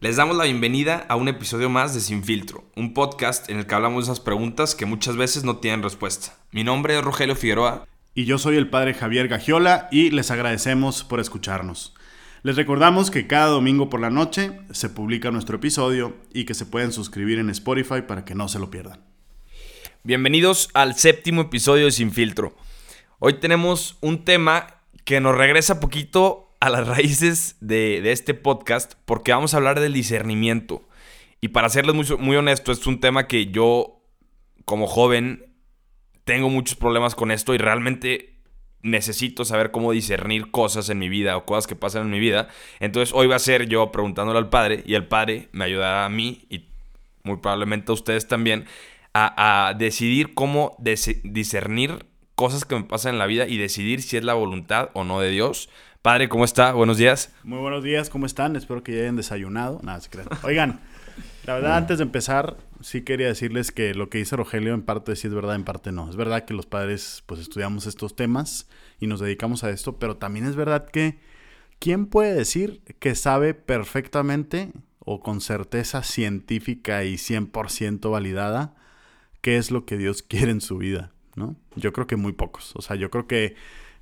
Les damos la bienvenida a un episodio más de Sin Filtro, un podcast en el que hablamos de esas preguntas que muchas veces no tienen respuesta. Mi nombre es Rogelio Figueroa. Y yo soy el padre Javier Gagiola y les agradecemos por escucharnos. Les recordamos que cada domingo por la noche se publica nuestro episodio y que se pueden suscribir en Spotify para que no se lo pierdan. Bienvenidos al séptimo episodio de Sin Filtro. Hoy tenemos un tema que nos regresa poquito a las raíces de, este podcast porque vamos a hablar del discernimiento. Y para serles muy, muy honesto, es un tema que yo, como joven, tengo muchos problemas con esto y realmente necesito saber cómo discernir cosas en mi vida o cosas que pasan en mi vida. Entonces hoy va a ser yo preguntándole al padre y el padre me ayudará a mí y muy probablemente a ustedes también a, decidir cómo discernir cosas que me pasan en la vida y decidir si es la voluntad o no de Dios Padre, ¿cómo está? Buenos días. Muy buenos días, ¿cómo están? Espero que ya hayan desayunado. Nada, se crean. Oigan, la verdad, antes de empezar, sí quería decirles que lo que dice Rogelio en parte sí es verdad, en parte no. Es verdad que los padres, pues, estudiamos estos temas y nos dedicamos a esto, pero también es verdad que, ¿quién puede decir que sabe perfectamente o con certeza científica y 100% validada qué es lo que Dios quiere en su vida? ¿No? Yo creo que muy pocos. O sea, yo creo que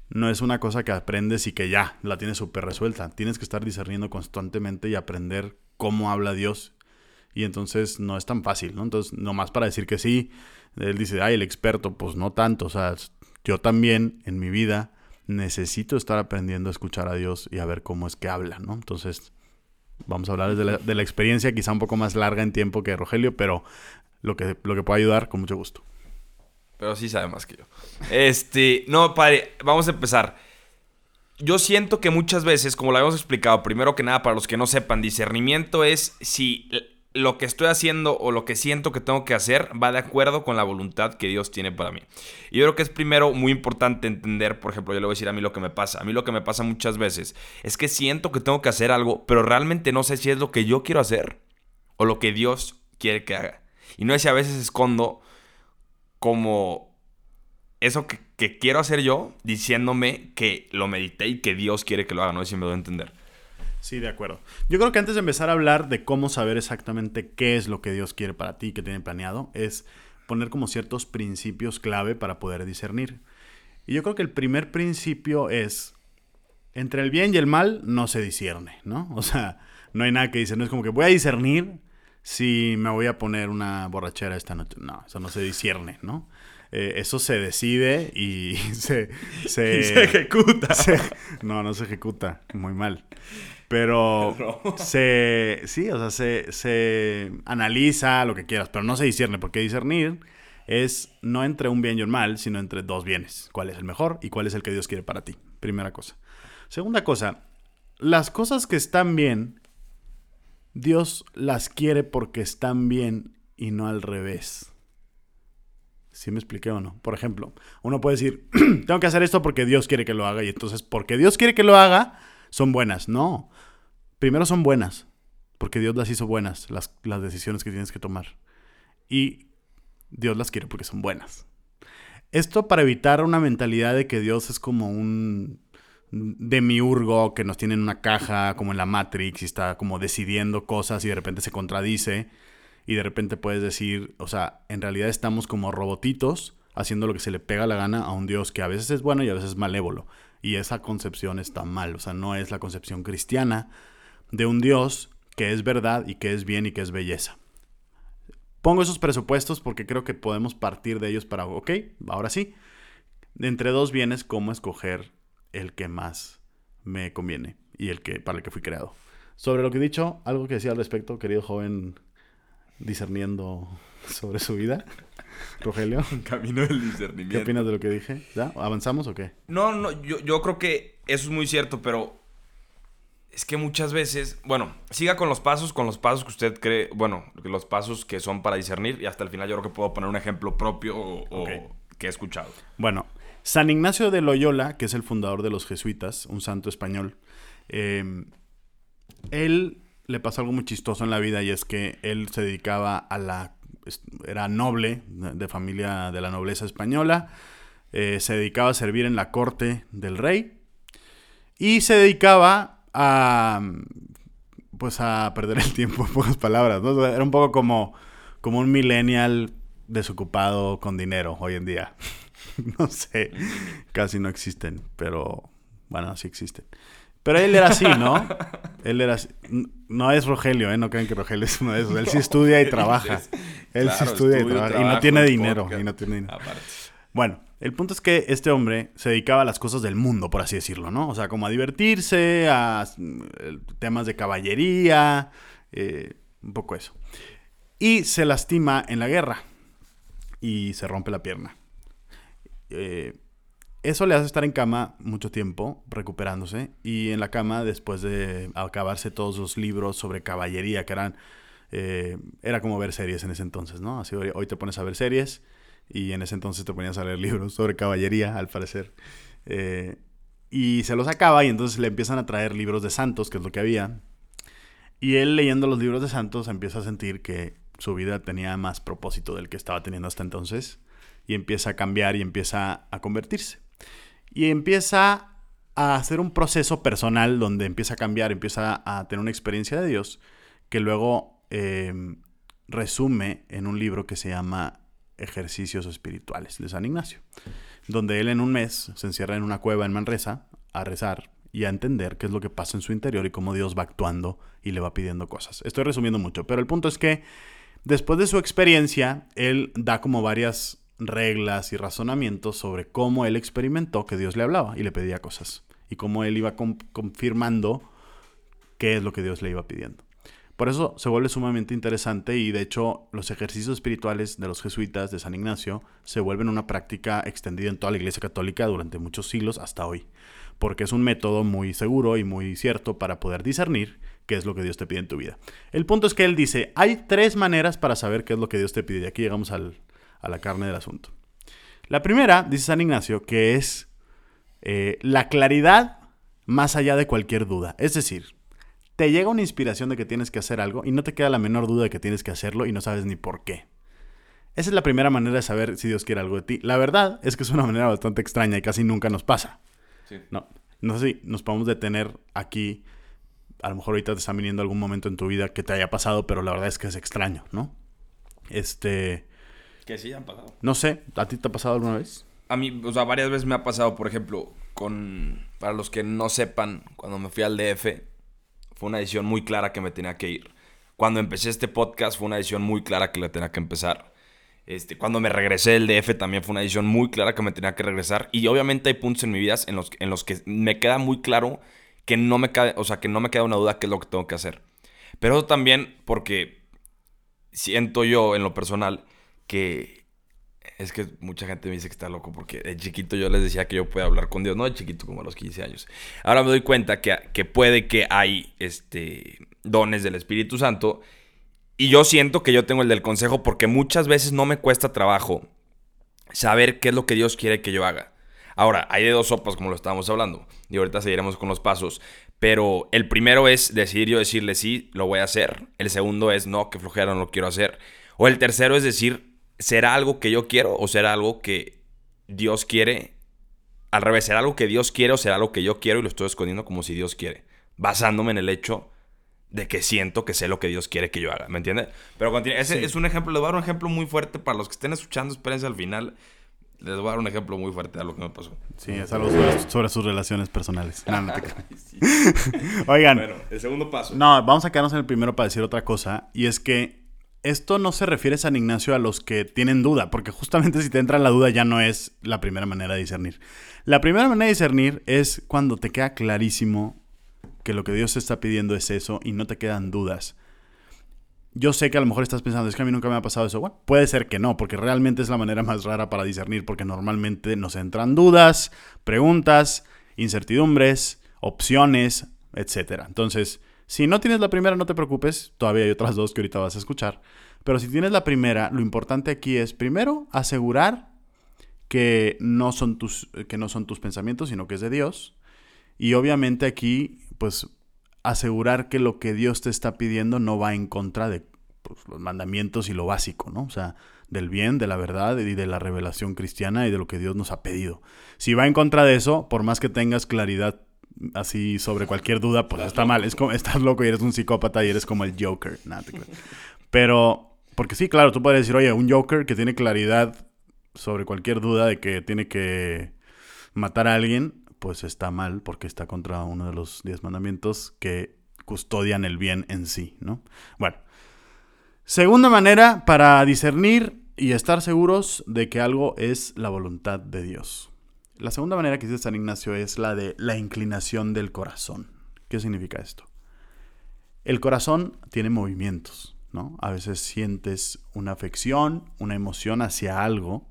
no es una cosa que aprendes y que ya la tienes súper resuelta. Tienes que estar discerniendo constantemente y aprender cómo habla Dios. Y entonces no es tan fácil, ¿no? Entonces, nomás para decir que sí, él dice, ay, el experto, pues no tanto. O sea, yo también en mi vida necesito estar aprendiendo a escuchar a Dios y a ver cómo es que habla, ¿no? Entonces, vamos a hablar de la, de la experiencia quizá un poco más larga en tiempo que Rogelio, pero lo que, lo que pueda ayudar, con mucho gusto. Pero sí sabe más que yo. Este, no, padre, vamos a empezar. Yo siento que muchas veces, como lo habíamos explicado, primero que nada, para los que no sepan, discernimiento es si lo que estoy haciendo o lo que siento que tengo que hacer va de acuerdo con la voluntad que Dios tiene para mí. Y yo creo que es primero muy importante entender, por ejemplo, yo le voy a decir a mí lo que me pasa. A mí lo que me pasa muchas veces es que siento que tengo que hacer algo, pero realmente no sé si es lo que yo quiero hacer o lo que Dios quiere que haga. Y no es si a veces escondo como eso que, quiero hacer yo, diciéndome que lo medité y que Dios quiere que lo haga, no sé si me doy a entender. Sí, de acuerdo. Yo creo que antes de empezar a hablar de cómo saber exactamente qué es lo que Dios quiere para ti, que tiene planeado, es poner como ciertos principios clave para poder discernir. Y yo creo que el primer principio es, entre el bien y el mal no se discierne, ¿no? O sea, no hay nada que dice, no es como que voy a discernir si me voy a poner una borrachera esta noche. No, eso no se discierne, ¿no? Eh, eso se decide y se... Se, ejecuta. no, no se ejecuta, muy mal. Pero se... Sí, o sea, se, se analiza lo que quieras, pero no se discierne, porque discernir es no entre un bien y un mal, sino entre dos bienes. ¿Cuál es el mejor y cuál es el que Dios quiere para ti? Primera cosa. Segunda cosa, las cosas que están bien Dios las quiere porque están bien y no al revés. ¿Sí me expliqué o no? Por ejemplo, uno puede decir, tengo que hacer esto porque Dios quiere que lo haga y entonces porque Dios quiere que lo haga, son buenas. No, primero son buenas, porque Dios las hizo buenas, las, las decisiones que tienes que tomar. Y Dios las quiere porque son buenas. Esto para evitar una mentalidad de que Dios es como un demiurgo que nos tiene en una caja como en la Matrix y está como decidiendo cosas y de repente se contradice y de repente puedes decir, o sea, en realidad estamos como robotitos haciendo lo que se le pega la gana a un Dios que a veces es bueno y a veces es malévolo. Y esa concepción está mal, o sea, no es la concepción cristiana de un Dios que es verdad y que es bien y que es belleza. Pongo esos presupuestos porque creo que podemos partir de ellos para, ok, ahora sí, entre dos bienes, cómo escoger el que más me conviene y el que para el que fui creado. Sobre lo que he dicho, algo que decía al respecto, querido joven discerniendo sobre su vida. Rogelio. Camino del discernimiento. ¿Qué opinas de lo que dije? ¿Ya? ¿Avanzamos o qué? No, no, yo, yo creo que eso es muy cierto, pero es que muchas veces, bueno, siga con los pasos, con los pasos que usted cree, bueno, los pasos que son para discernir y hasta el final yo creo que puedo poner un ejemplo propio o, que he escuchado. Bueno, San Ignacio de Loyola, que es el fundador de los jesuitas, un santo español, em, él le pasó algo muy chistoso en la vida y es que él se dedicaba a la... era noble, de familia de la nobleza española, eh, se dedicaba a servir en la corte del rey y se dedicaba a pues a perder el tiempo, en pocas palabras, ¿no? Era un poco como, como un millennial desocupado con dinero hoy en día. no sé, casi no existen, pero bueno, sí existen. Pero él era así, ¿no? Él era así. No es Rogelio, ¿eh? No crean que Rogelio es uno de esos. Él sí estudia y trabaja. Él sí estudia y trabaja. Y no tiene dinero. Y no tiene dinero. Bueno, el punto es que este hombre se dedicaba a las cosas del mundo, por así decirlo, ¿no? O sea, como a divertirse, a temas de caballería, eh, un poco eso. Y se lastima en la guerra y se rompe la pierna. Eh, eso le hace estar en cama mucho tiempo, recuperándose, y en la cama después de acabarse todos los libros sobre caballería, que eran, eh, era como ver series en ese entonces, ¿no? Así hoy, te pones a ver series, y en ese entonces te ponías a leer libros sobre caballería, al parecer. Eh, y se los acaba y entonces le empiezan a traer libros de santos, que es lo que había. Y él leyendo los libros de santos empieza a sentir que su vida tenía más propósito del que estaba teniendo hasta entonces. Y empieza a cambiar y empieza a convertirse y empieza a hacer un proceso personal donde empieza a cambiar, empieza a tener una experiencia de Dios que luego em, resume en un libro que se llama Ejercicios Espirituales de San Ignacio, donde él en un mes se encierra en una cueva en Manresa a rezar y a entender qué es lo que pasa en su interior y cómo Dios va actuando y le va pidiendo cosas. Estoy resumiendo mucho, pero el punto es que después de su experiencia, él da como varias reglas y razonamientos sobre cómo él experimentó que Dios le hablaba y le pedía cosas. Y cómo él iba confirmando qué es lo que Dios le iba pidiendo. Por eso se vuelve sumamente interesante y de hecho los ejercicios espirituales de los jesuitas de San Ignacio se vuelven una práctica extendida en toda la Iglesia Católica durante muchos siglos hasta hoy, porque es un método muy seguro y muy cierto para poder discernir qué es lo que Dios te pide en tu vida. El punto es que él dice, hay tres maneras para saber qué es lo que Dios te pide. Y aquí llegamos al, a la carne del asunto. La primera, dice San Ignacio, que es eh, la claridad más allá de cualquier duda. Es decir, te llega una inspiración de que tienes que hacer algo y no te queda la menor duda de que tienes que hacerlo y no sabes ni por qué. Esa es la primera manera de saber si Dios quiere algo de ti. La verdad es que es una manera bastante extraña y casi nunca nos pasa. No, no sé si nos podemos detener aquí. A lo mejor ahorita te está viniendo algún momento en tu vida que te haya pasado, pero la verdad es que es extraño, ¿no? Este. Que sí han pasado. No sé, ¿a ti te ha pasado alguna vez? A mí, o sea, varias veces me ha pasado, por ejemplo, con. Para los que no sepan, cuando me fui al DF, fue una decisión muy clara que me tenía que ir. Cuando empecé este podcast, fue una decisión muy clara que le tenía que empezar. Este, cuando me regresé del DF también fue una decisión muy clara que me tenía que regresar. Y obviamente hay puntos en mi vida en los, en los que me queda muy claro que no me queda, o sea, que no me queda una duda qué es lo que tengo que hacer. Pero eso también porque siento yo en lo personal que es que mucha gente me dice que está loco porque de chiquito yo les decía que yo puedo hablar con Dios, no de chiquito como a los 15 años. Ahora me doy cuenta que, que puede que hay este, dones del Espíritu Santo y yo siento que yo tengo el del consejo porque muchas veces no me cuesta trabajo saber qué es lo que Dios quiere que yo haga. Ahora, hay de dos sopas como lo estábamos hablando y ahorita seguiremos con los pasos. Pero el primero es decidir yo decirle sí, lo voy a hacer. El segundo es no, que flojera, no lo quiero hacer. O el tercero es decir, ¿será algo que yo quiero o será algo que Dios quiere? Al revés, ¿será algo que Dios quiere o será algo que yo quiero y lo estoy escondiendo como si Dios quiere? Basándome en el hecho de que siento que sé lo que Dios quiere que yo haga, ¿me entiendes? Pero ese es un ejemplo, les voy a dar un ejemplo muy fuerte para los que estén escuchando, espérense al final. Les voy a dar un ejemplo muy fuerte de lo que me pasó. Sí, es algo sobre, sus relaciones personales. Oigan. Bueno, el segundo paso. No, vamos a quedarnos en el primero para decir otra cosa. Y es que esto no se refiere, San Ignacio, a los que tienen duda, porque justamente si te entra la duda ya no es la primera manera de discernir. La primera manera de discernir es cuando te queda clarísimo que lo que Dios está pidiendo es eso y no te quedan dudas. Yo sé que a lo mejor estás pensando, es que a mí nunca me ha pasado eso. Bueno, puede ser que no, porque realmente es la manera más rara para discernir, porque normalmente nos entran dudas, preguntas, incertidumbres, opciones, etc. Entonces, si no tienes la primera, no te preocupes, todavía hay otras dos que ahorita vas a escuchar. Pero si tienes la primera, lo importante aquí es, primero, asegurar que no son tus, que no son tus pensamientos, sino que es de Dios. Y obviamente aquí, pues, asegurar que lo que Dios te está pidiendo no va en contra de pues, los mandamientos y lo básico, ¿no? O sea, del bien, de la verdad y de la revelación cristiana y de lo que Dios nos ha pedido. Si va en contra de eso, por más que tengas claridad así sobre cualquier duda, pues está mal. Es como, estás loco y eres un psicópata y eres como el Joker. Pero, porque sí, claro, tú puedes decir, oye, un Joker que tiene claridad sobre cualquier duda de que tiene que matar a alguien, pues está mal porque está contra uno de los diez mandamientos que custodian el bien en sí, ¿no? Bueno, segunda manera para discernir y estar seguros de que algo es la voluntad de Dios. La segunda manera que dice San Ignacio es la de la inclinación del corazón. ¿Qué significa esto? El corazón tiene movimientos, ¿no? A veces sientes una afección, una emoción hacia algo.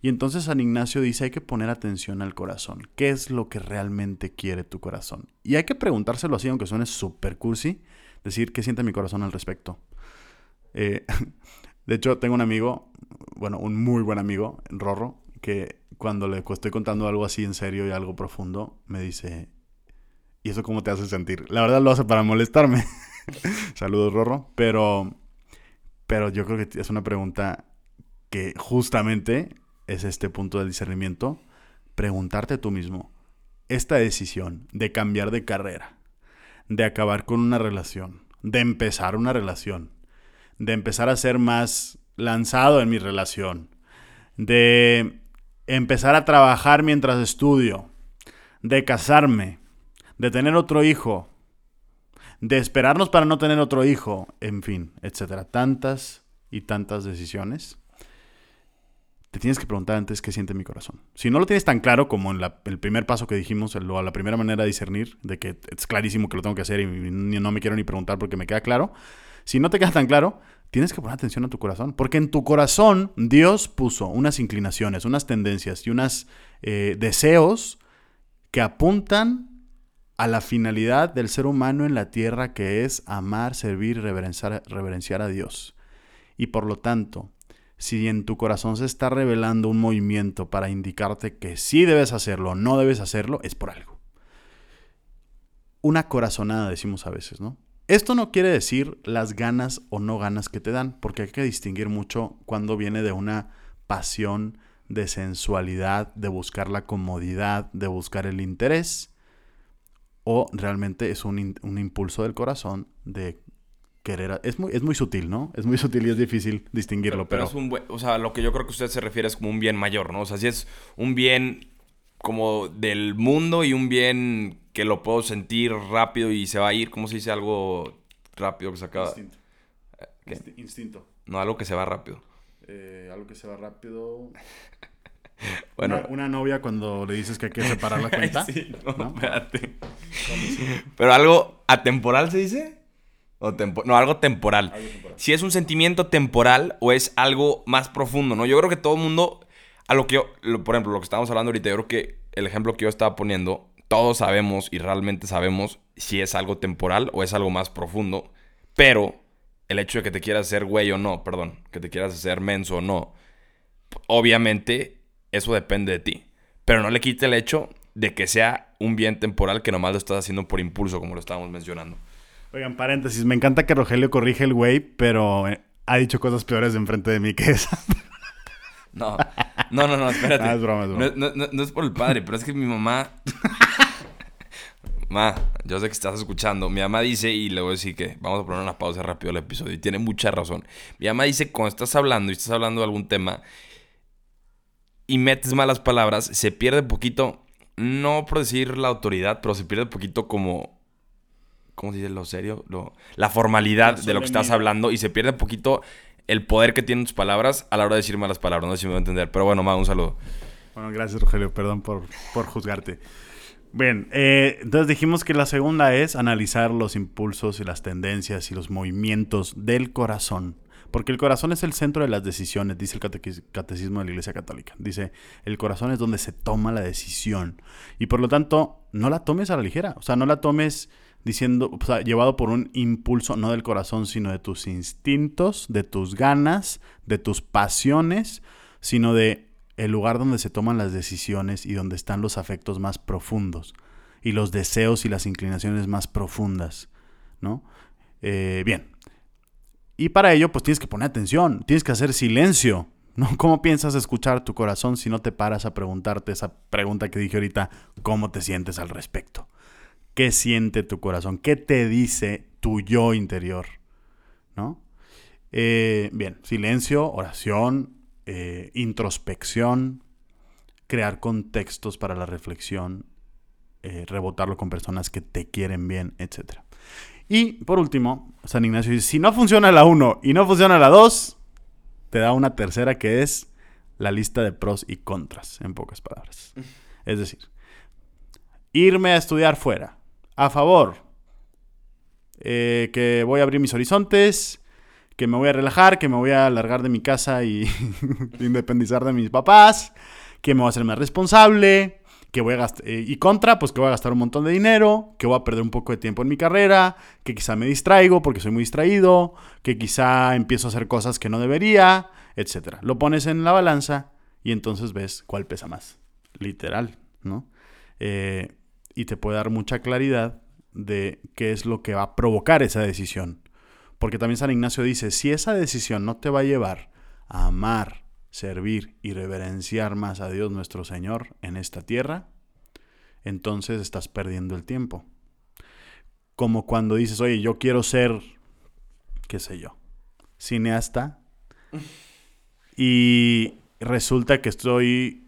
Y entonces San Ignacio dice hay que poner atención al corazón. ¿Qué es lo que realmente quiere tu corazón? Y hay que preguntárselo así, aunque suene super cursi, decir qué siente mi corazón al respecto. Eh, de hecho, tengo un amigo, bueno, un muy buen amigo, Rorro, que cuando le estoy contando algo así en serio y algo profundo, me dice, ¿y eso cómo te hace sentir? La verdad lo hace para molestarme. Saludos, Rorro. Pero, pero yo creo que es una pregunta que justamente es este punto del discernimiento. Preguntarte tú mismo, esta decisión de cambiar de carrera, de acabar con una relación, de empezar una relación, de empezar a ser más lanzado en mi relación, de empezar a trabajar mientras estudio, de casarme, de tener otro hijo, de esperarnos para no tener otro hijo, en fin, etcétera. Tantas y tantas decisiones. Te tienes que preguntar antes qué siente mi corazón. Si no lo tienes tan claro como en el primer paso que dijimos, la primera manera de discernir, de que es clarísimo que lo tengo que hacer y no me quiero ni preguntar porque me queda claro, si no te queda tan claro, tienes que poner atención a tu corazón. Porque en tu corazón Dios puso unas inclinaciones, unas tendencias y unos eh, deseos que apuntan a la finalidad del ser humano en la tierra que es amar, servir reverenciar, reverenciar a Dios. Y por lo tanto, si en tu corazón se está revelando un movimiento para indicarte que sí debes hacerlo o no debes hacerlo, es por algo. Una corazonada, decimos a veces, ¿no? Esto no quiere decir las ganas o no ganas que te dan, porque hay que distinguir mucho cuando viene de una pasión de sensualidad, de buscar la comodidad, de buscar el interés, o realmente es un, impulso del corazón de querer... Es muy, es muy sutil, ¿no? Es muy sutil y es difícil distinguirlo, pero... es un o sea, lo que yo creo que usted se refiere es como un bien mayor, ¿no? O sea, si es un bien como del mundo y un bien que lo puedo sentir rápido y se va a ir, ¿cómo se dice algo rápido que se acaba? Instinto. ¿Qué? Instinto. No, algo que se va rápido. Eh, algo que se va rápido. bueno. Una, novia cuando le dices que hay que separar la cuenta. sí, no, espérate. Pero algo atemporal se dice. O no, algo temporal. algo temporal. Si es un sentimiento temporal o es algo más profundo, ¿no? Yo creo que todo el mundo, a lo que yo, por ejemplo, lo que estamos hablando ahorita, yo creo que el ejemplo que yo estaba poniendo todos sabemos y realmente sabemos si es algo temporal o es algo más profundo, pero el hecho de que te quieras hacer güey o no, perdón, que te quieras hacer menso o no, obviamente eso depende de ti, pero no le quite el hecho de que sea un bien temporal que nomás lo estás haciendo por impulso, como lo estábamos mencionando. Oigan, paréntesis, me encanta que Rogelio corrige el güey, pero eh, ha dicho cosas peores enfrente de mí que esa. No, no, no, no, espérate. Ah, es broma, es broma. No, no, no, es por el padre, pero es que mi mamá. Ma, yo sé que estás escuchando. Mi mamá dice, y le voy a decir que vamos a poner una pausa rápido al episodio, y tiene mucha razón. Mi mamá dice, cuando estás hablando y estás hablando de algún tema y metes malas palabras, se pierde poquito, no por decir la autoridad, pero se pierde poquito como. ¿Cómo se dice lo serio? Lo, la formalidad de lo que estás hablando y se pierde un poquito el poder que tienen tus palabras a la hora de decir malas palabras. No sé si me va a entender. Pero bueno, ma, un saludo. Bueno, gracias, Rogelio. Perdón por, por juzgarte. Bien, eh, entonces dijimos que la segunda es analizar los impulsos y las tendencias y los movimientos del corazón. Porque el corazón es el centro de las decisiones, dice el catecismo de la Iglesia Católica. Dice, el corazón es donde se toma la decisión. Y por lo tanto, no la tomes a la ligera. O sea, no la tomes diciendo, o sea, llevado por un impulso no del corazón, sino de tus instintos, de tus ganas, de tus pasiones, sino de el lugar donde se toman las decisiones y donde están los afectos más profundos y los deseos y las inclinaciones más profundas, ¿no? Eh, bien. Y para ello, pues tienes que poner atención, tienes que hacer silencio, ¿no? ¿Cómo piensas escuchar tu corazón si no te paras a preguntarte esa pregunta que dije ahorita, ¿cómo te sientes al respecto? Qué siente tu corazón, qué te dice tu yo interior, ¿no? Eh, bien, silencio, oración, eh, introspección, crear contextos para la reflexión, eh, rebotarlo con personas que te quieren bien, etc. Y por último, San Ignacio dice, si no funciona la 1 y no funciona la 2, te da una tercera que es la lista de pros y contras, en pocas palabras. Es decir, irme a estudiar fuera, a favor, eh, que voy a abrir mis horizontes, que me voy a relajar, que me voy a largar de mi casa y independizar de mis papás, que me voy a hacer más responsable, que voy a gastar, eh, y contra, pues que voy a gastar un montón de dinero, que voy a perder un poco de tiempo en mi carrera, que quizá me distraigo porque soy muy distraído, que quizá empiezo a hacer cosas que no debería, etc. Lo pones en la balanza y entonces ves cuál pesa más, literal, ¿no? Eh, y te puede dar mucha claridad de qué es lo que va a provocar esa decisión. Porque también San Ignacio dice, si esa decisión no te va a llevar a amar, servir y reverenciar más a Dios nuestro Señor en esta tierra, entonces estás perdiendo el tiempo. Como cuando dices, oye, yo quiero ser, qué sé yo, cineasta. Y resulta que estoy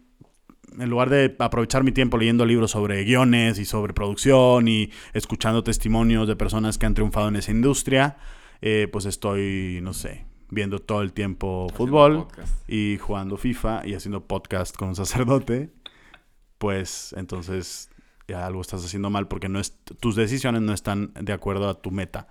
en lugar de aprovechar mi tiempo leyendo libros sobre guiones y sobre producción y escuchando testimonios de personas que han triunfado en esa industria, eh, pues estoy, no sé, viendo todo el tiempo fútbol y jugando FIFA y haciendo podcast con un sacerdote, pues entonces ya algo estás haciendo mal porque no es, tus decisiones no están de acuerdo a tu meta.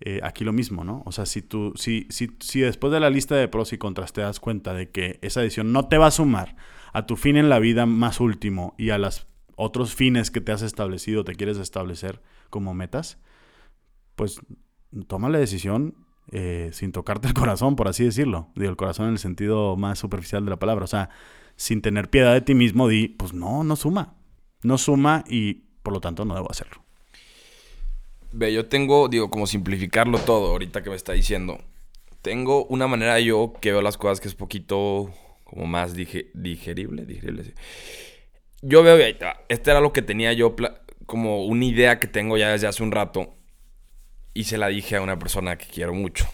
Eh, aquí lo mismo, ¿no? O sea, si, tú, si, si, si después de la lista de pros y contras te das cuenta de que esa decisión no te va a sumar a tu fin en la vida más último y a los otros fines que te has establecido, te quieres establecer como metas, pues toma la decisión eh, sin tocarte el corazón, por así decirlo. Digo, el corazón en el sentido más superficial de la palabra. O sea, sin tener piedad de ti mismo, di, pues no, no suma. No suma y por lo tanto no debo hacerlo. Ve, yo tengo, digo, como simplificarlo todo ahorita que me está diciendo. Tengo una manera yo que veo las cosas que es poquito como más digerible, digerible, sí. Yo veo, este era lo que tenía yo, como una idea que tengo ya desde hace un rato y se la dije a una persona que quiero mucho.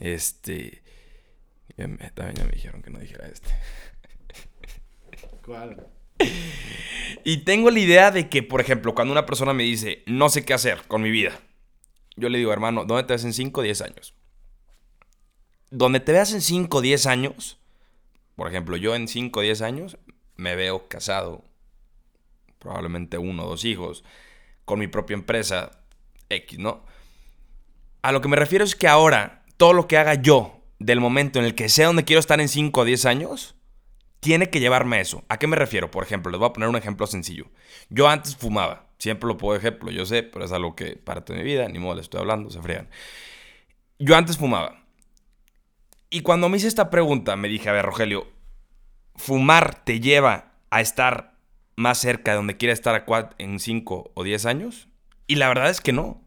Este. También ya me dijeron que no dijera este. ¿Cuál? Y tengo la idea de que, por ejemplo, cuando una persona me dice, no sé qué hacer con mi vida, yo le digo, hermano, ¿dónde te ves en 5 o 10 años? Donde te veas en 5 o 10 años, por ejemplo, yo en 5 o 10 años me veo casado, probablemente uno o dos hijos, con mi propia empresa X, ¿no? A lo que me refiero es que ahora todo lo que haga yo del momento en el que sé dónde quiero estar en 5 o 10 años, tiene que llevarme a eso. ¿A qué me refiero? Por ejemplo, les voy a poner un ejemplo sencillo. Yo antes fumaba, siempre lo puedo ejemplo, yo sé, pero es algo que parte de mi vida, ni modo les estoy hablando, se fregan. Yo antes fumaba. Y cuando me hice esta pregunta, me dije, a ver, Rogelio, ¿fumar te lleva a estar más cerca de donde quiera estar en 5 o 10 años? Y la verdad es que no.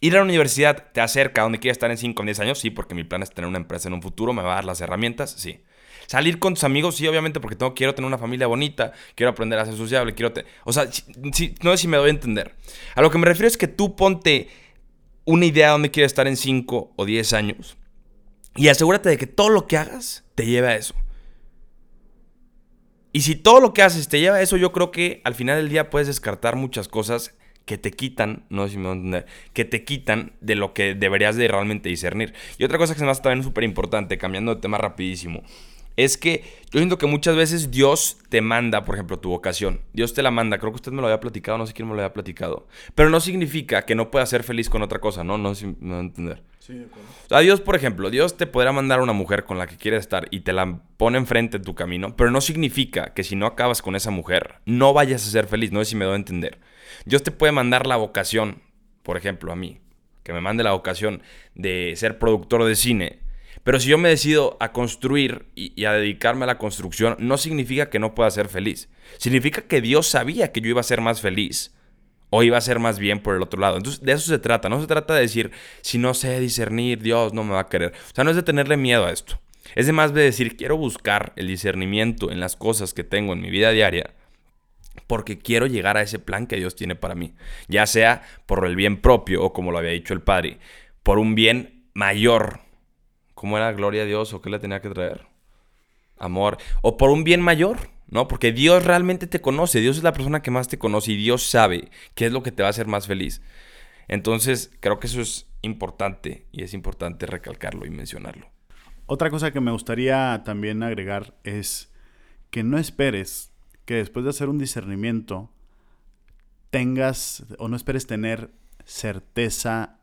Ir a la universidad te acerca a donde quieres estar en 5 o 10 años, sí, porque mi plan es tener una empresa en un futuro, me va a dar las herramientas, sí. Salir con tus amigos, sí, obviamente, porque tengo, quiero tener una familia bonita, quiero aprender a ser sociable, quiero... o sea, no sé si me doy a entender. A lo que me refiero es que tú ponte una idea de dónde quieres estar en 5 o 10 años y asegúrate de que todo lo que hagas te lleve a eso. Y si todo lo que haces te lleva a eso, yo creo que al final del día puedes descartar muchas cosas que te quitan, no sé si me voy a entender, que te quitan de lo que deberías de realmente discernir. Y otra cosa que se me hace también súper importante, cambiando de tema rapidísimo, es que yo siento que muchas veces Dios te manda, por ejemplo, tu vocación. Dios te la manda. Creo que usted me lo había platicado, no sé quién me lo había platicado. Pero no significa que no puedas ser feliz con otra cosa, ¿no? No sé si me va a entender. Sí, de acuerdo. O sea, Dios, por ejemplo, Dios te podrá mandar a una mujer con la que quieres estar y te la pone enfrente de tu camino, pero no significa que si no acabas con esa mujer, no vayas a ser feliz. No sé si me doy a entender. Dios te puede mandar la vocación, por ejemplo, a mí, que me mande la vocación de ser productor de cine. Pero si yo me decido a construir y, a dedicarme a la construcción, no significa que no pueda ser feliz. Significa que Dios sabía que yo iba a ser más feliz o iba a ser más bien por el otro lado. Entonces, de eso se trata. No se trata de decir, si no sé discernir, Dios no me va a querer. O sea, no es de tenerle miedo a esto. Es de más de decir, quiero buscar el discernimiento en las cosas que tengo en mi vida diaria porque quiero llegar a ese plan que Dios tiene para mí, ya sea por el bien propio o como lo había dicho el Padre, por un bien mayor. ¿Cómo era gloria a Dios o qué le tenía que traer? Amor. O por un bien mayor, ¿no? Porque Dios realmente te conoce, Dios es la persona que más te conoce y Dios sabe qué es lo que te va a hacer más feliz. Entonces, creo que eso es importante y es importante recalcarlo y mencionarlo. Otra cosa que me gustaría también agregar es que no esperes que después de hacer un discernimiento tengas o no esperes tener certeza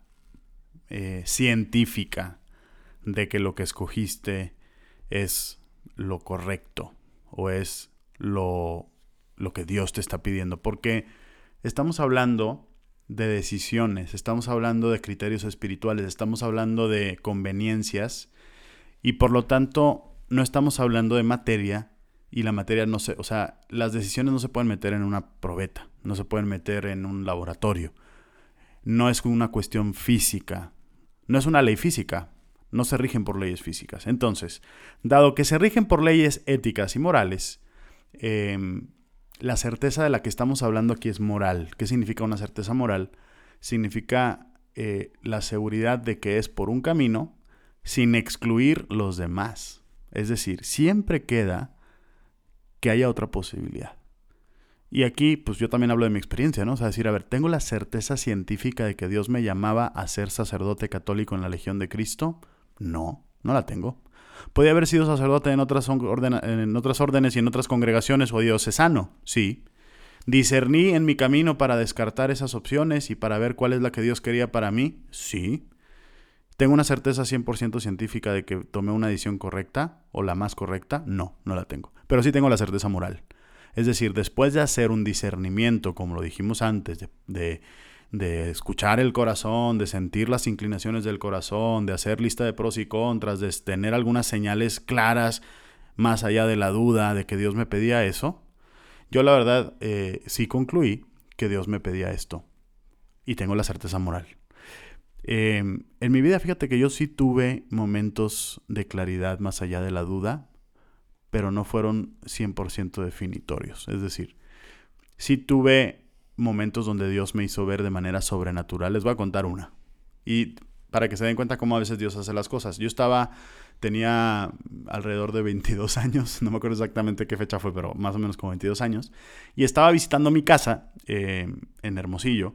eh, científica de que lo que escogiste es lo correcto o es lo, lo que Dios te está pidiendo. Porque estamos hablando de decisiones, estamos hablando de criterios espirituales, estamos hablando de conveniencias y por lo tanto no estamos hablando de materia y la materia no se, o sea, las decisiones no se pueden meter en una probeta, no se pueden meter en un laboratorio. No es una cuestión física, no es una ley física, no se rigen por leyes físicas. Entonces, dado que se rigen por leyes éticas y morales, em, la certeza de la que estamos hablando aquí es moral. ¿Qué significa una certeza moral? Significa eh, la seguridad de que es por un camino sin excluir los demás. Es decir, siempre queda que haya otra posibilidad. Y aquí, pues yo también hablo de mi experiencia, ¿no? O sea, decir, a ver, tengo la certeza científica de que Dios me llamaba a ser sacerdote católico en la Legión de Cristo. No, no la tengo. Podía haber sido sacerdote en otras, en otras órdenes y en otras congregaciones o diocesano, sí. Discerní en mi camino para descartar esas opciones y para ver cuál es la que Dios quería para mí, sí. ¿Tengo una certeza 100% científica de que tomé una decisión correcta o la más correcta? No, no la tengo. Pero sí tengo la certeza moral. Es decir, después de hacer un discernimiento, como lo dijimos antes, de, escuchar el corazón, de sentir las inclinaciones del corazón, de hacer lista de pros y contras, de tener algunas señales claras más allá de la duda de que Dios me pedía eso, yo la verdad eh, sí concluí que Dios me pedía esto. Y tengo la certeza moral. Em, en mi vida, fíjate que yo sí tuve momentos de claridad más allá de la duda, pero no fueron 100% definitorios. Es decir, sí tuve momentos donde Dios me hizo ver de manera sobrenatural. Les voy a contar una. Y para que se den cuenta cómo a veces Dios hace las cosas. Yo estaba, tenía alrededor de 22 años, no me acuerdo exactamente qué fecha fue, pero más o menos como 22 años, y estaba visitando mi casa eh, en Hermosillo,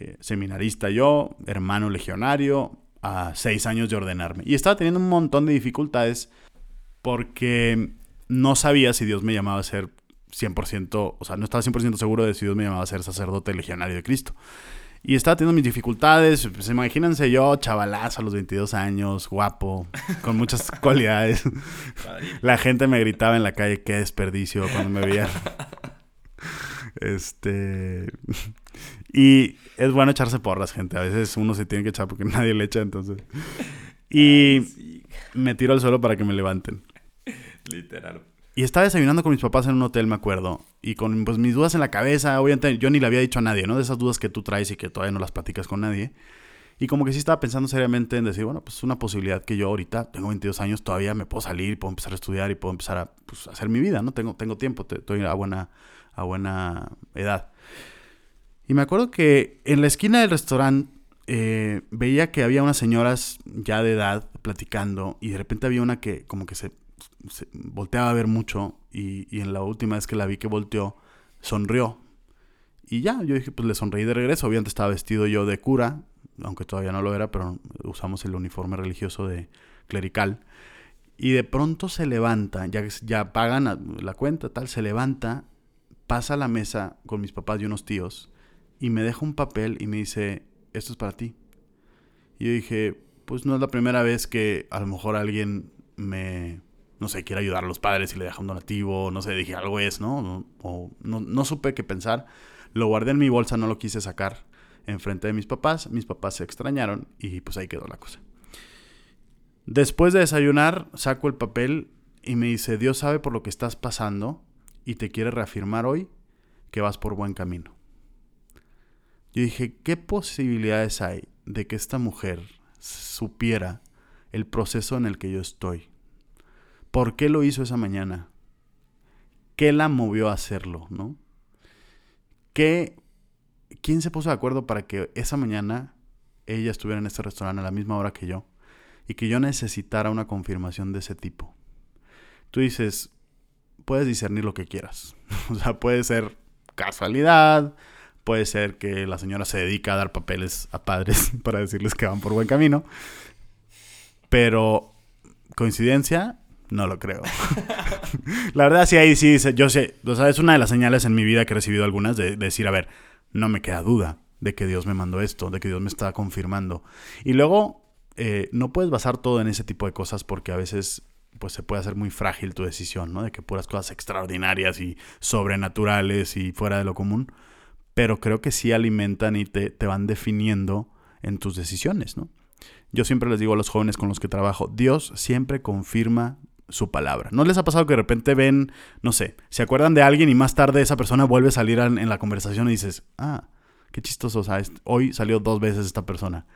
eh, seminarista yo, hermano legionario, a seis años de ordenarme. Y estaba teniendo un montón de dificultades porque no sabía si Dios me llamaba a ser 100%, o sea, no estaba 100% seguro de si Dios me llamaba a ser sacerdote legionario de Cristo. Y estaba teniendo mis dificultades, pues imagínense yo, chavalazo a los 22 años, guapo, con muchas cualidades. La gente me gritaba en la calle, qué desperdicio cuando me veían. Este... Y es bueno echarse porras, gente. A veces uno se tiene que echar porque nadie le echa, entonces... Y me tiro al suelo para que me levanten. Literal. Y estaba desayunando con mis papás en un hotel, me acuerdo. Y con pues, mis dudas en la cabeza, obviamente yo ni le había dicho a nadie, ¿no? De esas dudas que tú traes y que todavía no las platicas con nadie. Y como que sí estaba pensando seriamente en decir, bueno, pues es una posibilidad que yo ahorita, tengo 22 años, todavía me puedo salir, puedo empezar a estudiar y puedo empezar a pues, hacer mi vida, ¿no? Tengo, tengo tiempo, estoy a buena, a buena edad. Y me acuerdo que en la esquina del restaurante eh, veía que había unas señoras ya de edad platicando y de repente había una que como que se volteaba a ver mucho y, en la última vez que la vi que volteó, sonrió. Y ya, yo dije, pues le sonreí de regreso. Obviamente estaba vestido yo de cura, aunque todavía no lo era, pero usamos el uniforme religioso de clerical. Y de pronto se levanta, ya, ya pagan la cuenta, tal, se levanta, pasa a la mesa con mis papás y unos tíos y me deja un papel y me dice, esto es para ti. Y yo dije, pues no es la primera vez que a lo mejor alguien me no sé, quiere ayudar a los padres y le deja un donativo, no sé, dije, algo es, ¿no? O no, no supe qué pensar. Lo guardé en mi bolsa, no lo quise sacar enfrente de mis papás. Mis papás se extrañaron y pues ahí quedó la cosa. Después de desayunar, saco el papel y me dice, Dios sabe por lo que estás pasando y te quiere reafirmar hoy que vas por buen camino. Yo dije, ¿qué posibilidades hay de que esta mujer supiera el proceso en el que yo estoy? ¿Por qué lo hizo esa mañana? ¿Qué la movió a hacerlo, no? ¿qué, ¿quién se puso de acuerdo para que esa mañana ella estuviera en este restaurante a la misma hora que yo y que yo necesitara una confirmación de ese tipo? Tú dices, puedes discernir lo que quieras. o sea, puede ser casualidad, puede ser que la señora se dedica a dar papeles a padres para decirles que van por buen camino. Pero coincidencia, no lo creo. la verdad, sí, ahí sí, yo sé, o sea, es una de las señales en mi vida que he recibido algunas de, decir, a ver, no me queda duda de que Dios me mandó esto, de que Dios me está confirmando. Y luego, eh, no puedes basar todo en ese tipo de cosas porque a veces pues se puede hacer muy frágil tu decisión, ¿no? De que puras cosas extraordinarias y sobrenaturales y fuera de lo común. Pero creo que sí alimentan y te, te van definiendo en tus decisiones, ¿no? Yo siempre les digo a los jóvenes con los que trabajo, Dios siempre confirma su palabra. ¿No les ha pasado que de repente ven, no sé, se acuerdan de alguien y más tarde esa persona vuelve a salir en, la conversación y dices, ah, qué chistoso, o sea, hoy salió dos veces esta persona.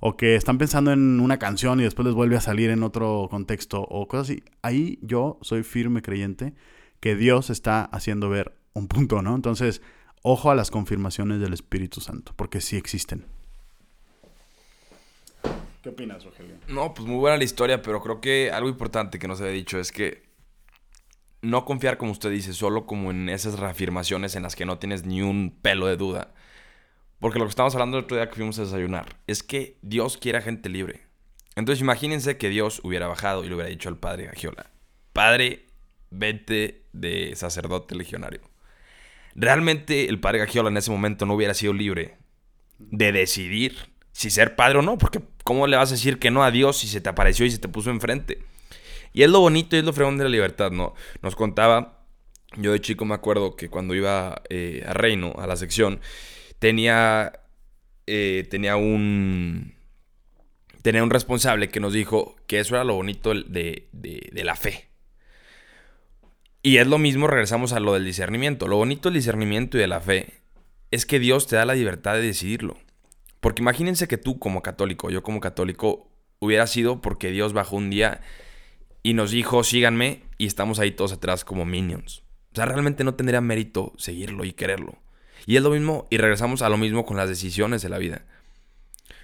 O que están pensando en una canción y después les vuelve a salir en otro contexto o cosas así. Ahí yo soy firme creyente que Dios está haciendo ver un punto, ¿no? Entonces, ojo a las confirmaciones del Espíritu Santo, porque sí existen. ¿Qué opinas, Rogelio? No, pues muy buena la historia, pero creo que algo importante que no se había dicho es que no confiar, como usted dice, solo como en esas reafirmaciones en las que no tienes ni un pelo de duda. Porque lo que estamos hablando el otro día que fuimos a desayunar es que Dios quiere a gente libre. Entonces imagínense que Dios hubiera bajado y le hubiera dicho al padre Agiola, Padre, vete de sacerdote legionario. Realmente el padre Agiola en ese momento no hubiera sido libre de decidir si ser padre o no, porque ¿cómo le vas a decir que no a Dios si se te apareció y se te puso enfrente? Y es lo bonito y es lo fregón de la libertad, ¿no? Nos contaba, yo de chico me acuerdo que cuando iba eh, a Reino, a la sección, tenía, eh, tenía un... Tenía un responsable que nos dijo que eso era lo bonito de, de la fe. Y es lo mismo, regresamos a lo del discernimiento. Lo bonito del discernimiento y de la fe es que Dios te da la libertad de decidirlo. Porque imagínense que tú como católico, yo como católico, hubiera sido porque Dios bajó un día y nos dijo, síganme, y estamos ahí todos atrás como minions. O sea, realmente no tendría mérito seguirlo y quererlo. Y es lo mismo, y regresamos a lo mismo con las decisiones de la vida.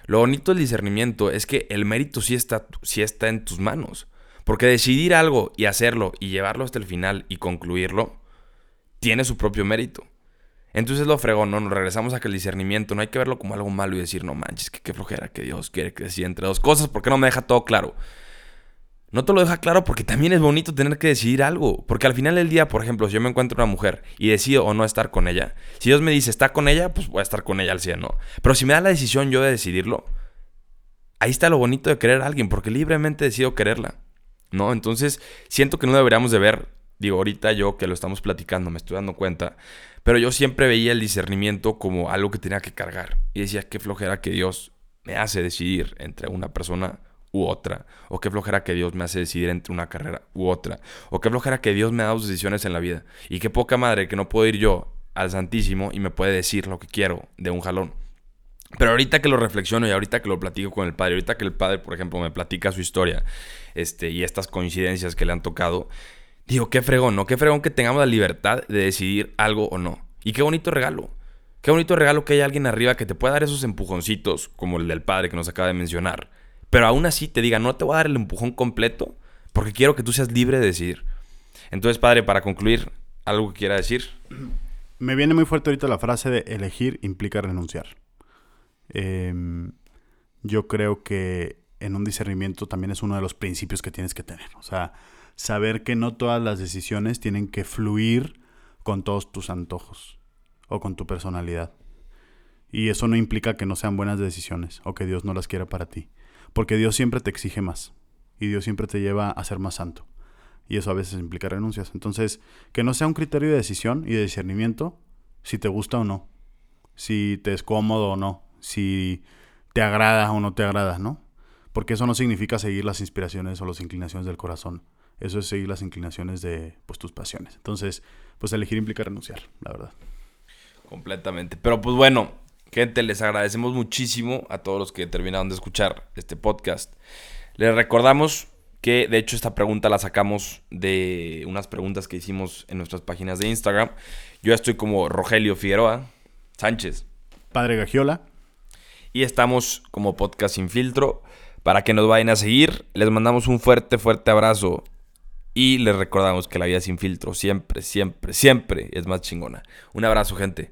Lo bonito del discernimiento es que el mérito sí está, sí está en tus manos. Porque decidir algo y hacerlo y llevarlo hasta el final y concluirlo, tiene su propio mérito. Entonces lo fregón, ¿no? Nos regresamos a que el discernimiento no hay que verlo como algo malo y decir, no manches, que qué flojera que Dios quiere que decida entre dos cosas, porque no me deja todo claro? No te lo deja claro porque también es bonito tener que decidir algo. Porque al final del día, por ejemplo, si yo me encuentro una mujer y decido o no estar con ella, si Dios me dice, está con ella, pues voy a estar con ella al 100, ¿no? Pero si me da la decisión yo de decidirlo, ahí está lo bonito de querer a alguien, porque libremente decido quererla, ¿no? Entonces, siento que no deberíamos de ver, digo, ahorita yo que lo estamos platicando, me estoy dando cuenta, pero yo siempre veía el discernimiento como algo que tenía que cargar. Y decía, qué flojera que Dios me hace decidir entre una persona u otra. O qué flojera que Dios me hace decidir entre una carrera u otra. O qué flojera que Dios me da dos decisiones en la vida. Y qué poca madre que no puedo ir yo al Santísimo y me puede decir lo que quiero de un jalón. Pero ahorita que lo reflexiono y ahorita que lo platico con el padre, ahorita que el padre, por ejemplo, me platica su historia este, y estas coincidencias que le han tocado, Digo, qué fregón, ¿no? Qué fregón que tengamos la libertad de decidir algo o no. Y qué bonito regalo. Qué bonito regalo que haya alguien arriba que te pueda dar esos empujoncitos, como el del padre que nos acaba de mencionar. Pero aún así te diga, no te voy a dar el empujón completo, porque quiero que tú seas libre de decidir. Entonces, padre, para concluir, ¿algo que quiera decir? Me viene muy fuerte ahorita la frase de elegir implica renunciar. Em, yo creo que en un discernimiento también es uno de los principios que tienes que tener. O sea, saber que no todas las decisiones tienen que fluir con todos tus antojos o con tu personalidad. Y eso no implica que no sean buenas decisiones o que Dios no las quiera para ti. Porque Dios siempre te exige más. Y Dios siempre te lleva a ser más santo. Y eso a veces implica renuncias. Entonces, que no sea un criterio de decisión y de discernimiento si te gusta o no. Si te es cómodo o no. Si te agrada o no te agrada, ¿no? Porque eso no significa seguir las inspiraciones o las inclinaciones del corazón eso es seguir las inclinaciones de pues, tus pasiones. Entonces, pues elegir implica renunciar, la verdad. Completamente. Pero pues bueno, gente, les agradecemos muchísimo a todos los que terminaron de escuchar este podcast. Les recordamos que de hecho esta pregunta la sacamos de unas preguntas que hicimos en nuestras páginas de Instagram. Yo estoy como Rogelio Figueroa. Sánchez. Padre Gagiola. Y estamos como podcast sin filtro. Para que nos vayan a seguir, les mandamos un fuerte, fuerte abrazo. Y les recordamos que la vida sin filtro siempre, siempre, siempre es más chingona. Un abrazo, gente.